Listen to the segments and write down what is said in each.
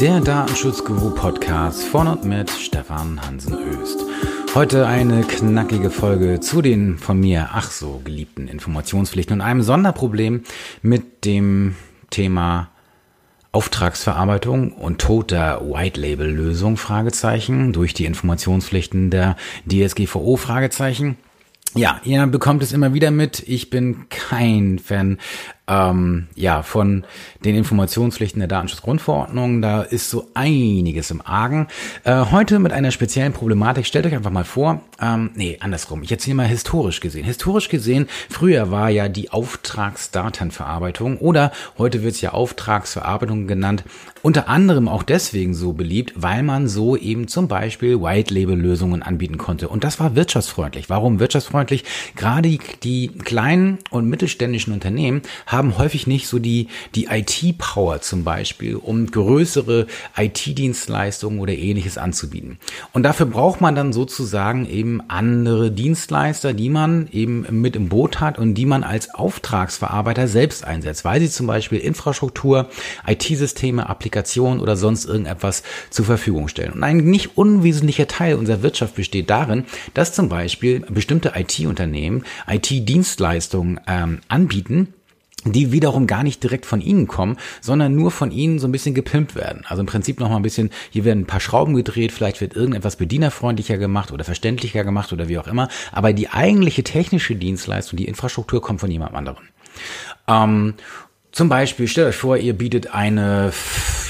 Der Datenschutzguru Podcast von und mit Stefan Hansen Öst. Heute eine knackige Folge zu den von mir ach so geliebten Informationspflichten und einem Sonderproblem mit dem Thema Auftragsverarbeitung und Tod der White Label Lösung Fragezeichen durch die Informationspflichten der DSGVO Fragezeichen. Ja, ihr bekommt es immer wieder mit. Ich bin kein Fan ähm, ja, von den Informationspflichten der Datenschutzgrundverordnung. Da ist so einiges im Argen. Äh, heute mit einer speziellen Problematik. Stellt euch einfach mal vor, ähm, nee, andersrum. Ich erzähle mal historisch gesehen. Historisch gesehen, früher war ja die Auftragsdatenverarbeitung oder heute wird es ja Auftragsverarbeitung genannt, unter anderem auch deswegen so beliebt, weil man so eben zum Beispiel White-Label-Lösungen anbieten konnte. Und das war wirtschaftsfreundlich. Warum wirtschaftsfreundlich? Gerade die, die kleinen und mittelständischen Unternehmen haben häufig nicht so die, die IT-Power zum Beispiel, um größere IT-Dienstleistungen oder ähnliches anzubieten. Und dafür braucht man dann sozusagen eben andere Dienstleister, die man eben mit im Boot hat und die man als Auftragsverarbeiter selbst einsetzt, weil sie zum Beispiel Infrastruktur, IT-Systeme, Applikationen oder sonst irgendetwas zur Verfügung stellen. Und ein nicht unwesentlicher Teil unserer Wirtschaft besteht darin, dass zum Beispiel bestimmte IT-Unternehmen IT-Dienstleistungen ähm, anbieten, die wiederum gar nicht direkt von ihnen kommen, sondern nur von ihnen so ein bisschen gepimpt werden. Also im Prinzip noch mal ein bisschen, hier werden ein paar Schrauben gedreht, vielleicht wird irgendetwas bedienerfreundlicher gemacht oder verständlicher gemacht oder wie auch immer, aber die eigentliche technische Dienstleistung, die Infrastruktur kommt von jemand anderem. Ähm, zum Beispiel, stellt euch vor, ihr bietet eine,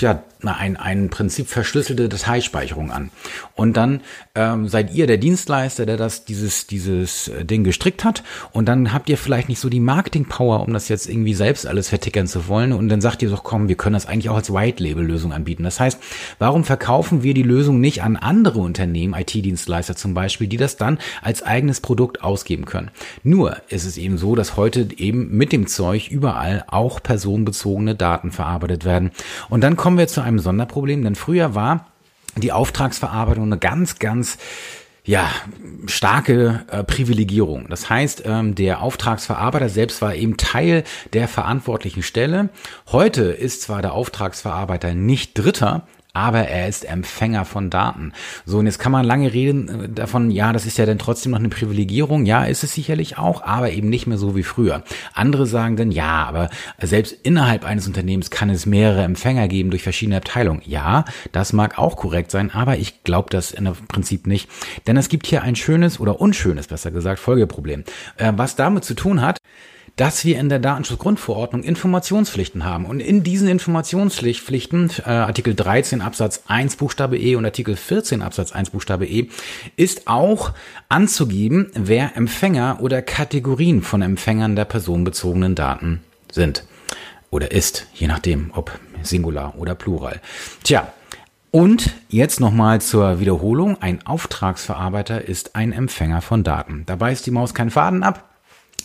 ja, ein, ein Prinzip verschlüsselte Dateispeicherung an. Und dann ähm, seid ihr der Dienstleister, der das, dieses, dieses äh, Ding gestrickt hat. Und dann habt ihr vielleicht nicht so die Marketing-Power, um das jetzt irgendwie selbst alles vertickern zu wollen. Und dann sagt ihr doch, komm, wir können das eigentlich auch als White-Label-Lösung anbieten. Das heißt, warum verkaufen wir die Lösung nicht an andere Unternehmen, IT-Dienstleister zum Beispiel, die das dann als eigenes Produkt ausgeben können? Nur ist es eben so, dass heute eben mit dem Zeug überall auch personenbezogene Daten verarbeitet werden. Und dann kommen wir zu einem Sonderproblem, denn früher war die Auftragsverarbeitung eine ganz, ganz ja, starke äh, Privilegierung. Das heißt, ähm, der Auftragsverarbeiter selbst war eben Teil der verantwortlichen Stelle. Heute ist zwar der Auftragsverarbeiter nicht Dritter, aber er ist Empfänger von Daten. So, und jetzt kann man lange reden äh, davon, ja, das ist ja dann trotzdem noch eine Privilegierung. Ja, ist es sicherlich auch, aber eben nicht mehr so wie früher. Andere sagen dann, ja, aber selbst innerhalb eines Unternehmens kann es mehrere Empfänger geben durch verschiedene Abteilungen. Ja, das mag auch korrekt sein, aber ich glaube das im Prinzip nicht. Denn es gibt hier ein schönes oder unschönes, besser gesagt, Folgeproblem, äh, was damit zu tun hat, dass wir in der Datenschutzgrundverordnung Informationspflichten haben. Und in diesen Informationspflichten, äh, Artikel 13 Absatz 1 Buchstabe E und Artikel 14 Absatz 1 Buchstabe E, ist auch anzugeben, wer Empfänger oder Kategorien von Empfängern der personenbezogenen Daten sind. Oder ist, je nachdem, ob Singular oder Plural. Tja, und jetzt nochmal zur Wiederholung. Ein Auftragsverarbeiter ist ein Empfänger von Daten. Dabei ist die Maus kein Faden ab.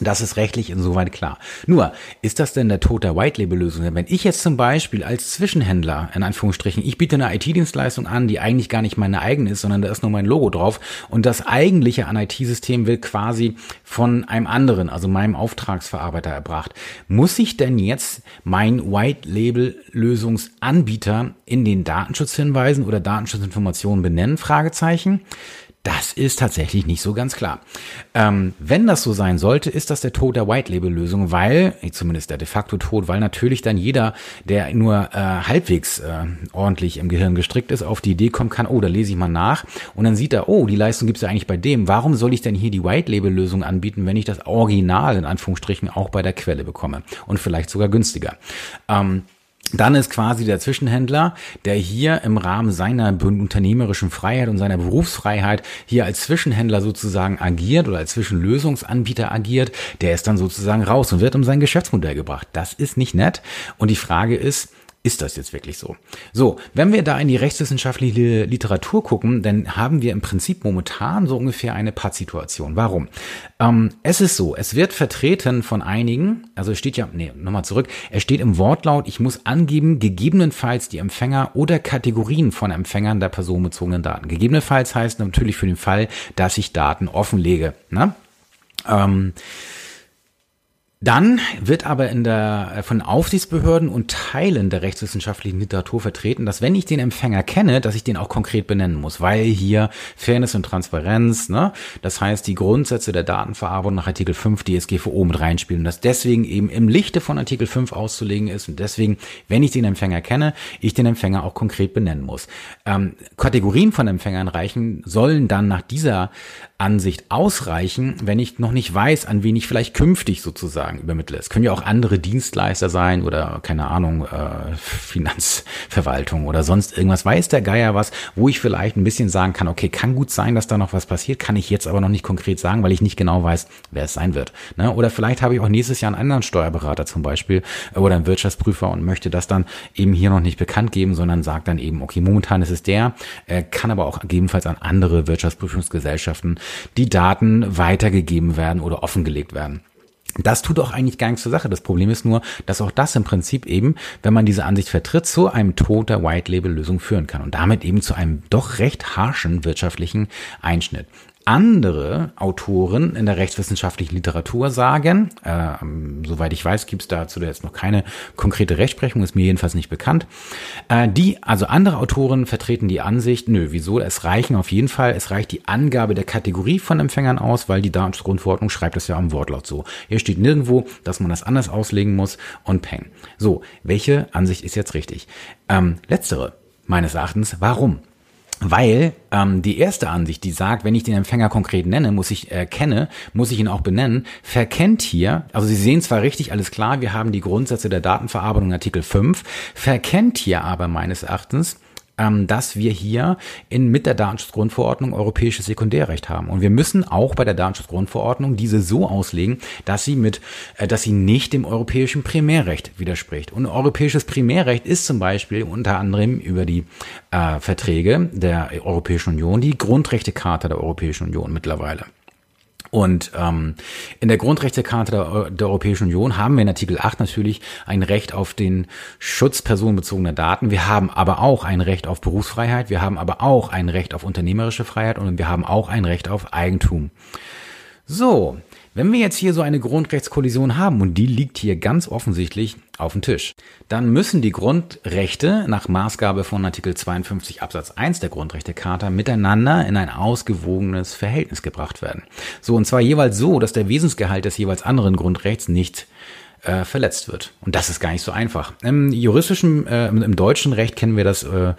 Das ist rechtlich insoweit klar. Nur, ist das denn der Tod der White-Label-Lösung? Wenn ich jetzt zum Beispiel als Zwischenhändler, in Anführungsstrichen, ich biete eine IT-Dienstleistung an, die eigentlich gar nicht meine eigene ist, sondern da ist nur mein Logo drauf und das eigentliche an IT-System wird quasi von einem anderen, also meinem Auftragsverarbeiter erbracht. Muss ich denn jetzt mein White-Label-Lösungsanbieter in den Datenschutz hinweisen oder Datenschutzinformationen benennen? Fragezeichen. Das ist tatsächlich nicht so ganz klar. Ähm, wenn das so sein sollte, ist das der Tod der White-Label-Lösung, weil, zumindest der de facto Tod, weil natürlich dann jeder, der nur äh, halbwegs äh, ordentlich im Gehirn gestrickt ist, auf die Idee kommen kann, oh, da lese ich mal nach und dann sieht er, oh, die Leistung gibt's ja eigentlich bei dem. Warum soll ich denn hier die White-Label-Lösung anbieten, wenn ich das Original in Anführungsstrichen auch bei der Quelle bekomme und vielleicht sogar günstiger? Ähm, dann ist quasi der Zwischenhändler, der hier im Rahmen seiner unternehmerischen Freiheit und seiner Berufsfreiheit hier als Zwischenhändler sozusagen agiert oder als Zwischenlösungsanbieter agiert, der ist dann sozusagen raus und wird um sein Geschäftsmodell gebracht. Das ist nicht nett. Und die Frage ist, ist das jetzt wirklich so? So, wenn wir da in die rechtswissenschaftliche Literatur gucken, dann haben wir im Prinzip momentan so ungefähr eine Pattsituation. Warum? Ähm, es ist so, es wird vertreten von einigen, also es steht ja, nee, nochmal zurück, es steht im Wortlaut, ich muss angeben, gegebenenfalls die Empfänger oder Kategorien von Empfängern der personenbezogenen Daten. Gegebenenfalls heißt natürlich für den Fall, dass ich Daten offenlege. Ne? Ähm, Dann wird aber in der, äh, von Aufsichtsbehörden und Teilen der rechtswissenschaftlichen Literatur vertreten, dass wenn ich den Empfänger kenne, dass ich den auch konkret benennen muss, weil hier Fairness und Transparenz, ne, das heißt die Grundsätze der Datenverarbeitung nach Artikel 5 DSGVO mit reinspielen und das deswegen eben im Lichte von Artikel 5 auszulegen ist und deswegen, wenn ich den Empfänger kenne, ich den Empfänger auch konkret benennen muss. Ähm, Kategorien von Empfängern reichen, sollen dann nach dieser Ansicht ausreichen, wenn ich noch nicht weiß, an wen ich vielleicht künftig sozusagen übermittle. Es können ja auch andere Dienstleister sein oder keine Ahnung, äh, Finanzverwaltung oder sonst irgendwas. Weiß der Geier was, wo ich vielleicht ein bisschen sagen kann, okay, kann gut sein, dass da noch was passiert, kann ich jetzt aber noch nicht konkret sagen, weil ich nicht genau weiß, wer es sein wird. Ne? Oder vielleicht habe ich auch nächstes Jahr einen anderen Steuerberater zum Beispiel oder einen Wirtschaftsprüfer und möchte das dann eben hier noch nicht bekannt geben, sondern sagt dann eben, okay, momentan ist es der, äh, kann aber auch gegebenenfalls an andere Wirtschaftsprüfungsgesellschaften die Daten weitergegeben werden oder offengelegt werden. Das tut auch eigentlich gar nichts zur Sache. Das Problem ist nur, dass auch das im Prinzip eben, wenn man diese Ansicht vertritt, zu einem Tod der White-Label-Lösung führen kann und damit eben zu einem doch recht harschen wirtschaftlichen Einschnitt andere Autoren in der rechtswissenschaftlichen Literatur sagen, äh, soweit ich weiß, gibt es dazu jetzt noch keine konkrete Rechtsprechung, ist mir jedenfalls nicht bekannt. Äh, die, also andere Autoren vertreten die Ansicht, nö, wieso? Es reichen auf jeden Fall, es reicht die Angabe der Kategorie von Empfängern aus, weil die Datenschutzgrundverordnung schreibt das ja am Wortlaut so. Hier steht nirgendwo, dass man das anders auslegen muss und peng. So, welche Ansicht ist jetzt richtig? Ähm, letztere, meines Erachtens, warum? Weil ähm, die erste Ansicht, die sagt, wenn ich den Empfänger konkret nenne, muss ich äh, kenne, muss ich ihn auch benennen, verkennt hier, also Sie sehen zwar richtig, alles klar, wir haben die Grundsätze der Datenverarbeitung Artikel 5, verkennt hier aber meines Erachtens dass wir hier in, mit der Datenschutzgrundverordnung europäisches Sekundärrecht haben. Und wir müssen auch bei der Datenschutzgrundverordnung diese so auslegen, dass sie mit, äh, dass sie nicht dem europäischen Primärrecht widerspricht. Und europäisches Primärrecht ist zum Beispiel unter anderem über die äh, Verträge der Europäischen Union die Grundrechtecharta der Europäischen Union mittlerweile. Und ähm, in der Grundrechtecharta der, der, Europäischen Union haben wir in Artikel 8 natürlich ein Recht auf den Schutz personenbezogener Daten. Wir haben aber auch ein Recht auf Berufsfreiheit. Wir haben aber auch ein Recht auf unternehmerische Freiheit und wir haben auch ein Recht auf Eigentum. So, wenn wir jetzt hier so eine Grundrechtskollision haben, und die liegt hier ganz offensichtlich auf dem Tisch, dann müssen die Grundrechte nach Maßgabe von Artikel 52 Absatz 1 der Grundrechtecharta miteinander in ein ausgewogenes Verhältnis gebracht werden. So, und zwar jeweils so, dass der Wesensgehalt des jeweils anderen Grundrechts nicht äh, verletzt wird. Und das ist gar nicht so einfach. Im juristischen, äh, im deutschen Recht kennen wir das äh,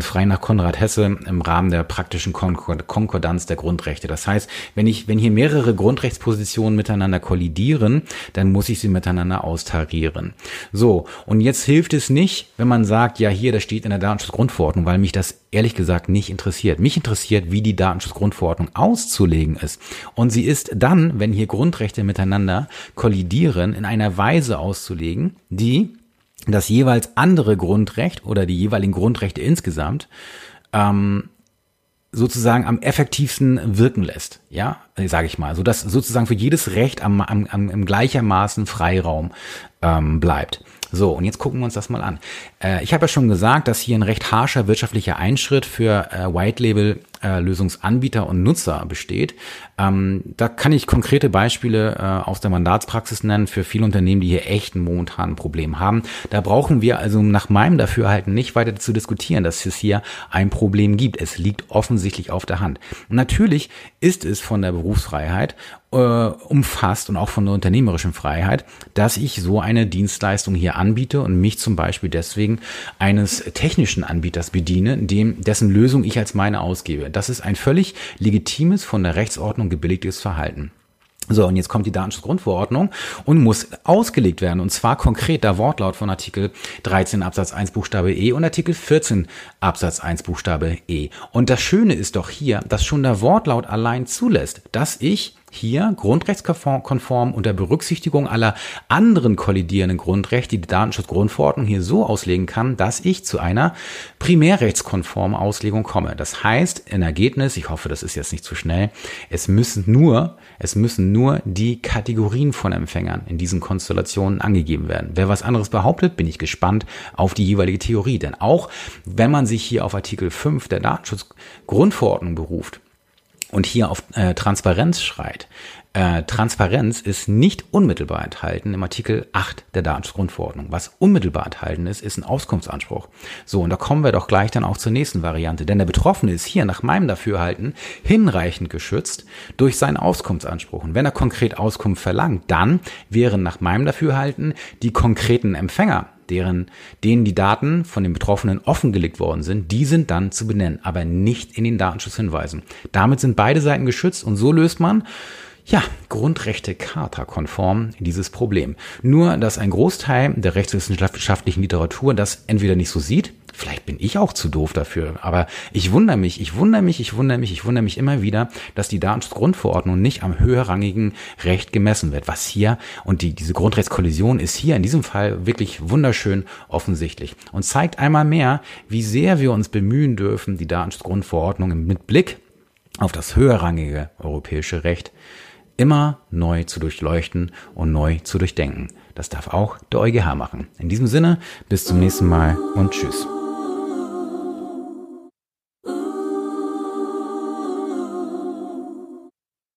frei nach Konrad Hesse im Rahmen der praktischen Konkordanz der Grundrechte. Das heißt, wenn ich, wenn hier mehrere Grundrechtspositionen miteinander kollidieren, dann muss ich sie miteinander austarieren. So. Und jetzt hilft es nicht, wenn man sagt, ja, hier, das steht in der Datenschutzgrundverordnung, weil mich das ehrlich gesagt nicht interessiert. Mich interessiert, wie die Datenschutzgrundverordnung auszulegen ist. Und sie ist dann, wenn hier Grundrechte miteinander kollidieren, in einer Weise auszulegen, die das jeweils andere Grundrecht oder die jeweiligen Grundrechte insgesamt ähm, sozusagen am effektivsten wirken lässt, ja, sage ich mal, so dass sozusagen für jedes Recht am, am, am gleichermaßen Freiraum ähm, bleibt. So, und jetzt gucken wir uns das mal an. Äh, ich habe ja schon gesagt, dass hier ein recht harscher wirtschaftlicher Einschritt für äh, White Label äh, Lösungsanbieter und Nutzer besteht. Ähm, da kann ich konkrete Beispiele äh, aus der Mandatspraxis nennen für viele Unternehmen, die hier echt ein momentan Problem haben. Da brauchen wir also nach meinem Dafürhalten nicht weiter zu diskutieren, dass es hier ein Problem gibt. Es liegt offensichtlich auf der Hand. Natürlich ist es von der Berufsfreiheit äh, umfasst und auch von der unternehmerischen Freiheit, dass ich so eine Dienstleistung hier anbiete und mich zum Beispiel deswegen eines technischen Anbieters bediene, dem, dessen Lösung ich als meine ausgebe. Das ist ein völlig legitimes, von der Rechtsordnung gebilligtes Verhalten. So, und jetzt kommt die Datenschutzgrundverordnung und muss ausgelegt werden. Und zwar konkret der Wortlaut von Artikel 13 Absatz 1 Buchstabe E und Artikel 14 Absatz 1 Buchstabe E. Und das Schöne ist doch hier, dass schon der Wortlaut allein zulässt, dass ich hier grundrechtskonform unter Berücksichtigung aller anderen kollidierenden Grundrechte die Datenschutzgrundverordnung hier so auslegen kann, dass ich zu einer primärrechtskonformen Auslegung komme. Das heißt, in Ergebnis, ich hoffe, das ist jetzt nicht zu schnell, es müssen nur, es müssen nur die Kategorien von Empfängern in diesen Konstellationen angegeben werden. Wer was anderes behauptet, bin ich gespannt auf die jeweilige Theorie. Denn auch wenn man sich hier auf Artikel 5 der Datenschutzgrundverordnung beruft, und hier auf äh, Transparenz schreit, Äh, Transparenz ist nicht unmittelbar enthalten im Artikel 8 der Datenschutzgrundverordnung. Was unmittelbar enthalten ist, ist ein Auskunftsanspruch. So, und da kommen wir doch gleich dann auch zur nächsten Variante. Denn der Betroffene ist hier nach meinem Dafürhalten hinreichend geschützt durch seinen Auskunftsanspruch. Und wenn er konkret Auskunft verlangt, dann wären nach meinem Dafürhalten die konkreten Empfänger deren, denen die Daten von den Betroffenen offengelegt worden sind, die sind dann zu benennen, aber nicht in den Datenschutzhinweisen. Damit sind beide Seiten geschützt und so löst man ja, Grundrechte Charta konform dieses Problem. Nur, dass ein Großteil der rechtswissenschaftlichen Literatur das entweder nicht so sieht, vielleicht bin ich auch zu doof dafür, aber ich wundere mich, ich wundere mich, ich wundere mich, ich wundere mich immer wieder, dass die Datenschutzgrundverordnung nicht am höherrangigen Recht gemessen wird. Was hier und die, diese Grundrechtskollision ist hier in diesem Fall wirklich wunderschön offensichtlich und zeigt einmal mehr, wie sehr wir uns bemühen dürfen, die Datenschutzgrundverordnung mit Blick auf das höherrangige europäische Recht immer neu zu durchleuchten und neu zu durchdenken. Das darf auch der EuGH machen. In diesem Sinne, bis zum nächsten Mal und tschüss.